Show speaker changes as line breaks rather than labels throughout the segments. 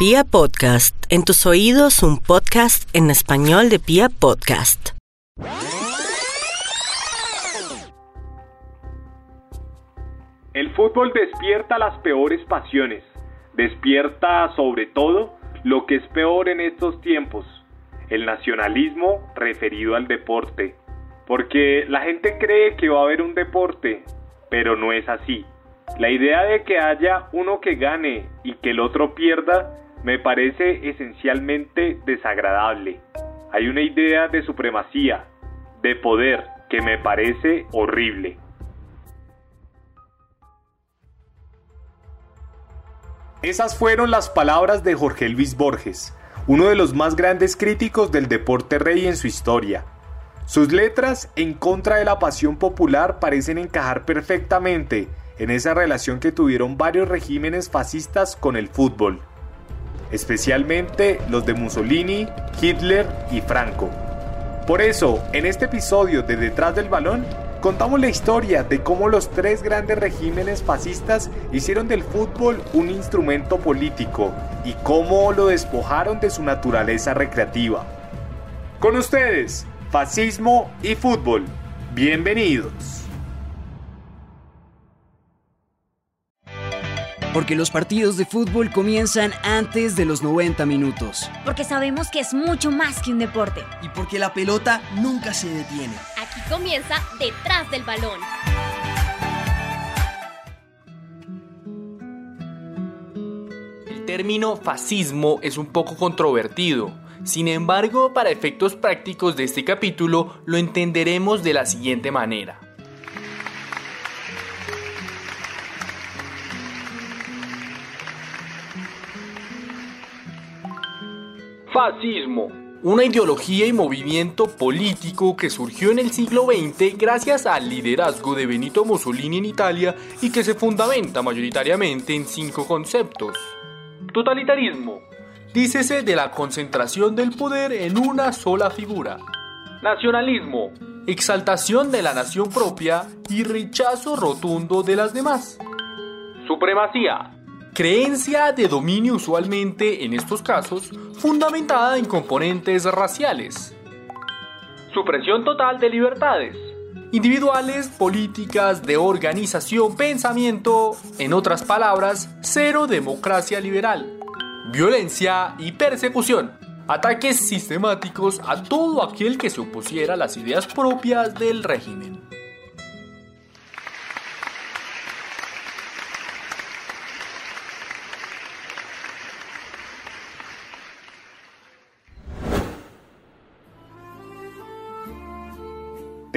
Pia Podcast, en tus oídos un podcast en español de Pia Podcast.
El fútbol despierta las peores pasiones, despierta sobre todo lo que es peor en estos tiempos, el nacionalismo referido al deporte, porque la gente cree que va a haber un deporte, pero no es así. La idea de que haya uno que gane y que el otro pierda me parece esencialmente desagradable. Hay una idea de supremacía, de poder, que me parece horrible. Esas fueron las palabras de Jorge Luis Borges, uno de los más grandes críticos del deporte rey en su historia. Sus letras en contra de la pasión popular parecen encajar perfectamente en esa relación que tuvieron varios regímenes fascistas con el fútbol, especialmente los de Mussolini, Hitler y Franco. Por eso, en este episodio de Detrás del Balón, contamos la historia de cómo los tres grandes regímenes fascistas hicieron del fútbol un instrumento político y cómo lo despojaron de su naturaleza recreativa. Con ustedes, fascismo y fútbol. Bienvenidos.
Porque los partidos de fútbol comienzan antes de los 90 minutos.
Porque sabemos que es mucho más que un deporte.
Y porque la pelota nunca se detiene.
Aquí comienza Detrás del Balón.
El término fascismo es un poco controvertido. Sin embargo, para efectos prácticos de este capítulo, lo entenderemos de la siguiente manera. Fascismo. Una ideología y movimiento político que surgió en el siglo XX gracias al liderazgo de Benito Mussolini en Italia y que se fundamenta mayoritariamente en cinco conceptos. Totalitarismo. Dícese de la concentración del poder en una sola figura. Nacionalismo. Exaltación de la nación propia y rechazo rotundo de las demás. Supremacía creencia de dominio usualmente en estos casos fundamentada en componentes raciales. Supresión total de libertades. Individuales, políticas, de organización, pensamiento, en otras palabras, cero democracia liberal. Violencia y persecución. Ataques sistemáticos a todo aquel que se opusiera a las ideas propias del régimen.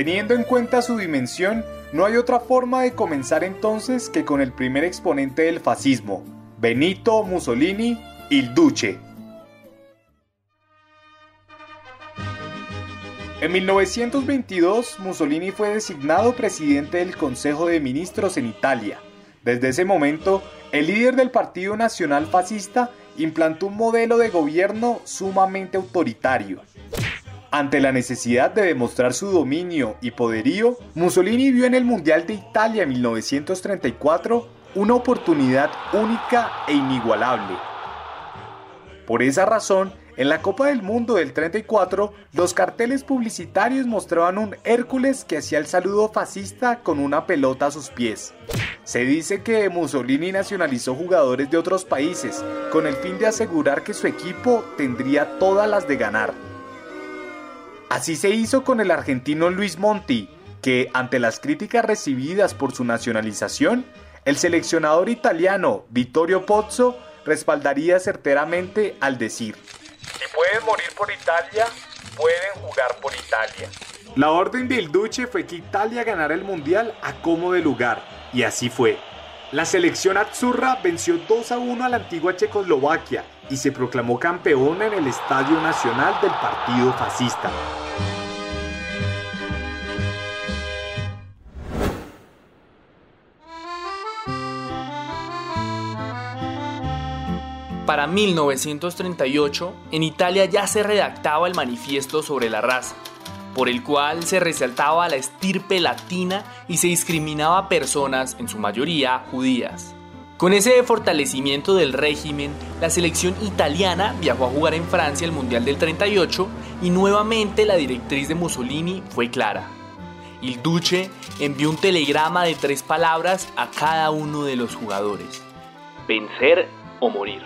Teniendo en cuenta su dimensión, no hay otra forma de comenzar entonces que con el primer exponente del fascismo, Benito Mussolini, il Duce. En 1922, Mussolini fue designado presidente del Consejo de Ministros en Italia. Desde ese momento, el líder del Partido Nacional Fascista implantó un modelo de gobierno sumamente autoritario, ante la necesidad de demostrar su dominio y poderío, Mussolini vio en el Mundial de Italia 1934 una oportunidad única e inigualable. Por esa razón, en la Copa del Mundo del 34, los carteles publicitarios mostraban un Hércules que hacía el saludo fascista con una pelota a sus pies. Se dice que Mussolini nacionalizó jugadores de otros países con el fin de asegurar que su equipo tendría todas las de ganar. Así se hizo con el argentino Luis Monti, que ante las críticas recibidas por su nacionalización, el seleccionador italiano Vittorio Pozzo respaldaría certeramente al decir, si pueden morir por Italia, pueden jugar por Italia. La orden del Duce fue que Italia ganara el Mundial a como de lugar, y así fue. La selección azzurra venció 2 a 1 a la antigua Checoslovaquia y se proclamó campeona en el Estadio Nacional del Partido Fascista.
Para 1938, en Italia ya se redactaba el manifiesto sobre la raza, por el cual se resaltaba la estirpe latina y se discriminaba a personas, en su mayoría judías. Con ese fortalecimiento del régimen, la selección italiana viajó a jugar en Francia el Mundial del 38 y nuevamente la directriz de Mussolini fue clara. Il Duce envió un telegrama de tres palabras a cada uno de los jugadores. Vencer o morir.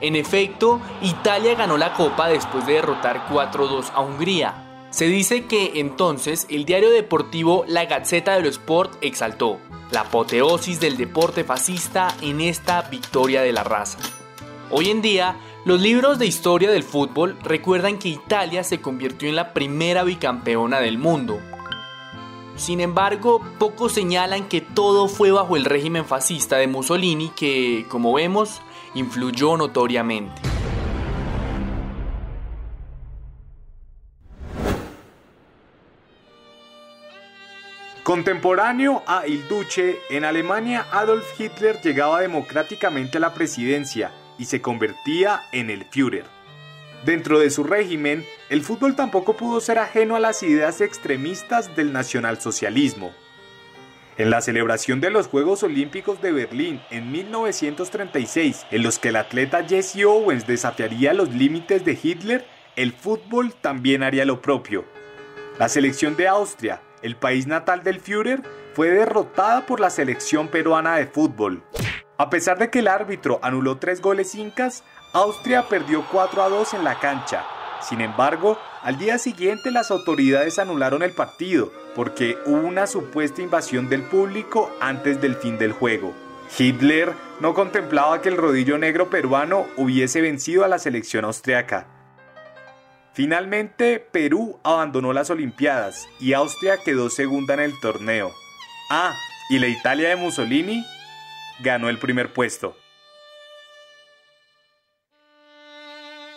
En efecto, Italia ganó la Copa después de derrotar 4-2 a Hungría. Se dice que entonces el diario deportivo La Gazzetta dello Sport exaltó la apoteosis del deporte fascista en esta victoria de la raza. Hoy en día, los libros de historia del fútbol recuerdan que Italia se convirtió en la primera bicampeona del mundo, sin embargo, pocos señalan que todo fue bajo el régimen fascista de Mussolini que, como vemos, influyó notoriamente.
Contemporáneo a Il Duce, en Alemania Adolf Hitler llegaba democráticamente a la presidencia y se convertía en el Führer. Dentro de su régimen, el fútbol tampoco pudo ser ajeno a las ideas extremistas del nacionalsocialismo. En la celebración de los Juegos Olímpicos de Berlín en 1936, en los que el atleta Jesse Owens desafiaría los límites de Hitler, el fútbol también haría lo propio. La selección de Austria, el país natal del Führer, fue derrotada por la selección peruana de fútbol. A pesar de que el árbitro anuló tres goles incas, Austria perdió 4 a 2 en la cancha. Sin embargo, al día siguiente las autoridades anularon el partido porque hubo una supuesta invasión del público antes del fin del juego. Hitler no contemplaba que el rodillo negro peruano hubiese vencido a la selección austriaca. Finalmente, Perú abandonó las Olimpiadas y Austria quedó segunda en el torneo. Ah, y la Italia de Mussolini ganó el primer puesto.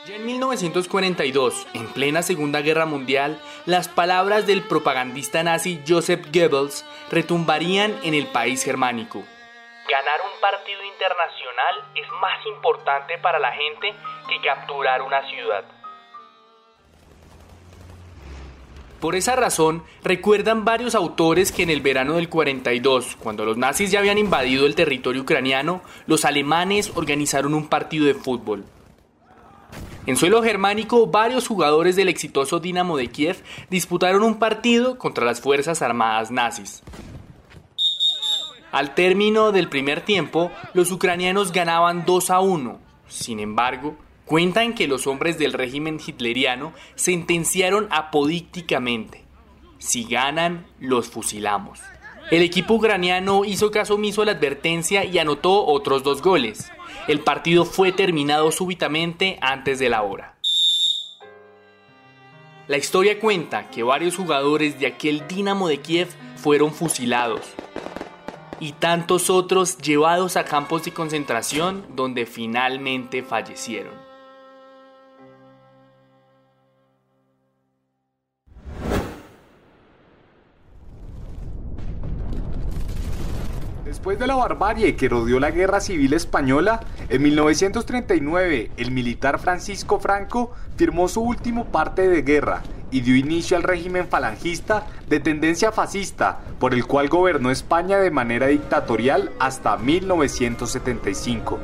Ya en 1942, en plena Segunda Guerra Mundial, las palabras del propagandista nazi Joseph Goebbels retumbarían en el país germánico. Ganar un partido internacional es más importante para la gente que capturar una ciudad. Por esa razón, recuerdan varios autores que en el verano del 42, cuando los nazis ya habían invadido el territorio ucraniano, los alemanes organizaron un partido de fútbol. En suelo germánico, varios jugadores del exitoso Dinamo de Kiev disputaron un partido contra las Fuerzas Armadas nazis. Al término del primer tiempo, los ucranianos ganaban 2 a 1. Sin embargo, cuentan que los hombres del régimen hitleriano sentenciaron apodícticamente. Si ganan, los fusilamos. El equipo ucraniano hizo caso omiso a la advertencia y anotó otros dos goles. El partido fue terminado súbitamente antes de la hora. La historia cuenta que varios jugadores de aquel Dinamo de Kiev fueron fusilados y tantos otros llevados a campos de concentración donde finalmente fallecieron.
Después de la barbarie que rodeó la Guerra Civil Española, en 1939 el militar Francisco Franco firmó su último parte de guerra y dio inicio al régimen falangista de tendencia fascista, por el cual gobernó España de manera dictatorial hasta 1975.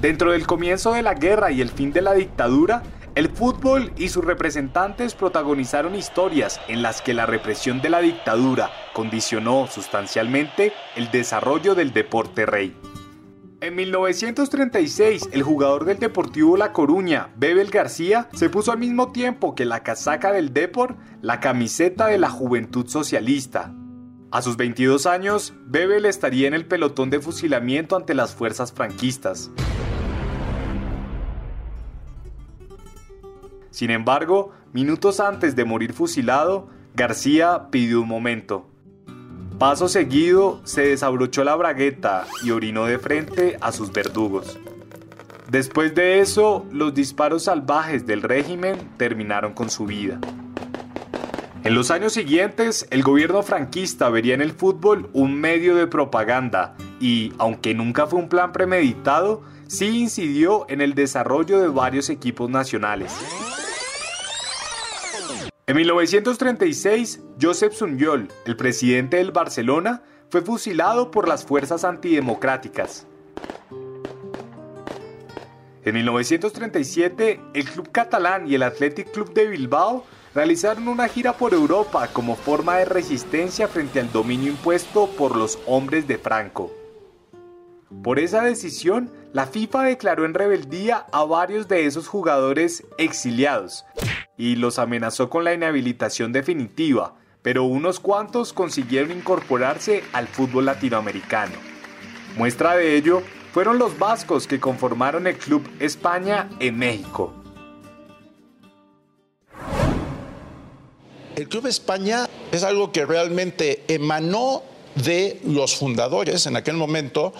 Dentro del comienzo de la guerra y el fin de la dictadura, el fútbol y sus representantes protagonizaron historias en las que la represión de la dictadura condicionó sustancialmente el desarrollo del deporte rey. En 1936, el jugador del Deportivo La Coruña, Bebel García, se puso al mismo tiempo que la casaca del Deport la camiseta de la Juventud Socialista. A sus 22 años, Bebel estaría en el pelotón de fusilamiento ante las fuerzas franquistas. Sin embargo, minutos antes de morir fusilado, García pidió un momento. Paso seguido, se desabrochó la bragueta y orinó de frente a sus verdugos. Después de eso, los disparos salvajes del régimen terminaron con su vida. En los años siguientes, el gobierno franquista vería en el fútbol un medio de propaganda y, aunque nunca fue un plan premeditado, sí incidió en el desarrollo de varios equipos nacionales. En 1936, Josep Sunyol, el presidente del Barcelona, fue fusilado por las fuerzas antidemocráticas. En 1937, el club catalán y el Athletic Club de Bilbao realizaron una gira por Europa como forma de resistencia frente al dominio impuesto por los hombres de Franco. Por esa decisión, la FIFA declaró en rebeldía a varios de esos jugadores exiliados y los amenazó con la inhabilitación definitiva, pero unos cuantos consiguieron incorporarse al fútbol latinoamericano. Muestra de ello fueron los vascos que conformaron el Club España en México.
El Club España es algo que realmente emanó de los fundadores en aquel momento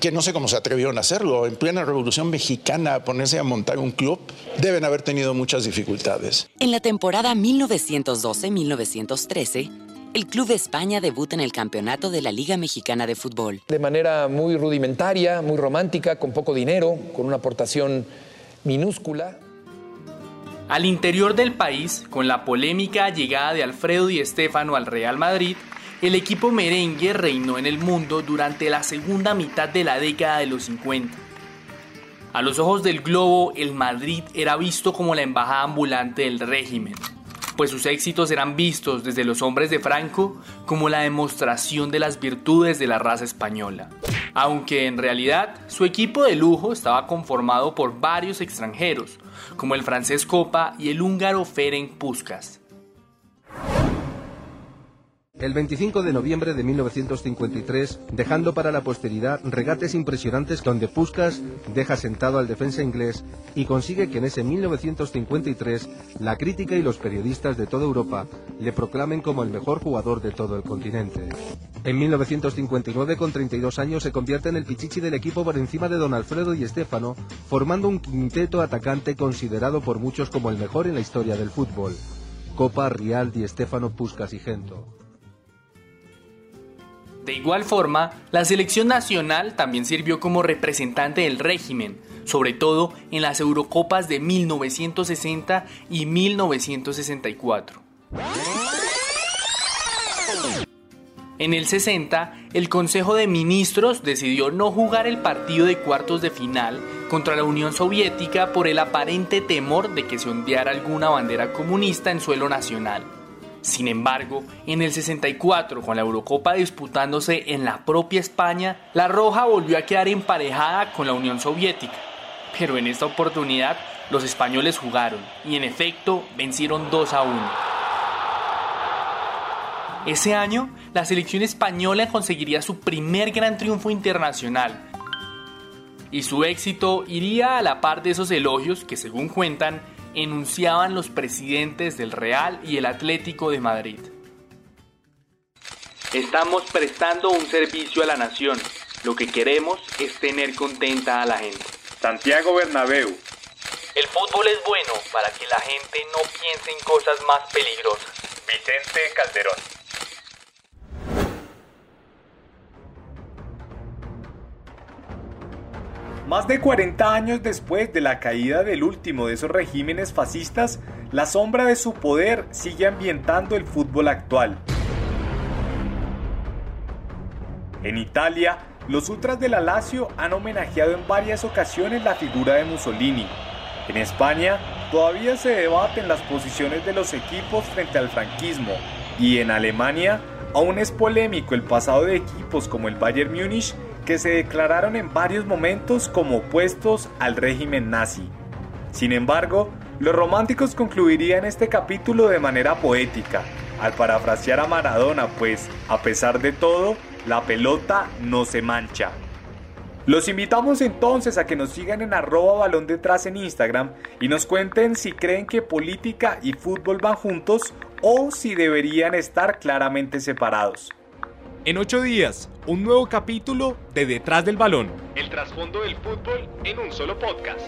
que no sé cómo se atrevieron a hacerlo. En plena Revolución Mexicana, a ponerse a montar un club, deben haber tenido muchas dificultades.
En la temporada 1912-1913, el Club España debuta en el campeonato de la Liga Mexicana de Fútbol.
De manera muy rudimentaria, muy romántica, con poco dinero, con una aportación minúscula.
Al interior del país, con la polémica llegada de Alfredo Di Stéfano al Real Madrid, el equipo merengue reinó en el mundo durante la segunda mitad de la década de los 50. A los ojos del globo, el Madrid era visto como la embajada ambulante del régimen, pues sus éxitos eran vistos desde los hombres de Franco como la demostración de las virtudes de la raza española, aunque en realidad su equipo de lujo estaba conformado por varios extranjeros, como el francés Copa y el húngaro Ferenc Puskas.
El 25 de noviembre de 1953, dejando para la posteridad regates impresionantes donde Puskas deja sentado al defensa inglés y consigue que en ese 1953 la crítica y los periodistas de toda Europa le proclamen como el mejor jugador de todo el continente. En 1959, con 32 años, se convierte en el pichichi del equipo por encima de Don Alfredo y Estefano, formando un quinteto atacante considerado por muchos como el mejor en la historia del fútbol. Copa, Rial, Di Estefano, Puskas y Gento.
De igual forma, la selección nacional también sirvió como representante del régimen, sobre todo en las Eurocopas de 1960 y 1964. En el 60, el Consejo de Ministros decidió no jugar el partido de cuartos de final contra la Unión Soviética por el aparente temor de que se ondeara alguna bandera comunista en suelo nacional. Sin embargo, en el 64, con la Eurocopa disputándose en la propia España, la Roja volvió a quedar emparejada con la Unión Soviética. Pero en esta oportunidad, los españoles jugaron y en efecto vencieron 2 a 1. Ese año, la selección española conseguiría su primer gran triunfo internacional. Y su éxito iría a la par de esos elogios que, según cuentan, enunciaban los presidentes del Real y el Atlético de Madrid. Estamos prestando un servicio a la nación. Lo que queremos es tener contenta a la gente.
Santiago Bernabéu.
El fútbol es bueno para que la gente no piense en cosas más peligrosas.
Vicente Calderón. Más de 40 años después de la caída del último de esos regímenes fascistas, la sombra de su poder sigue ambientando el fútbol actual. En Italia, los ultras de la Lazio han homenajeado en varias ocasiones la figura de Mussolini. En España, todavía se debaten las posiciones de los equipos frente al franquismo. Y en Alemania, aún es polémico el pasado de equipos como el Bayern Múnich que se declararon en varios momentos como opuestos al régimen nazi. Sin embargo, los románticos concluirían este capítulo de manera poética, al parafrasear a Maradona, pues, a pesar de todo, la pelota no se mancha. Los invitamos entonces a que nos sigan en arroba balón detrás en Instagram y nos cuenten si creen que política y fútbol van juntos o si deberían estar claramente separados. En ocho días, un nuevo capítulo de Detrás del Balón. El trasfondo del fútbol en un solo podcast.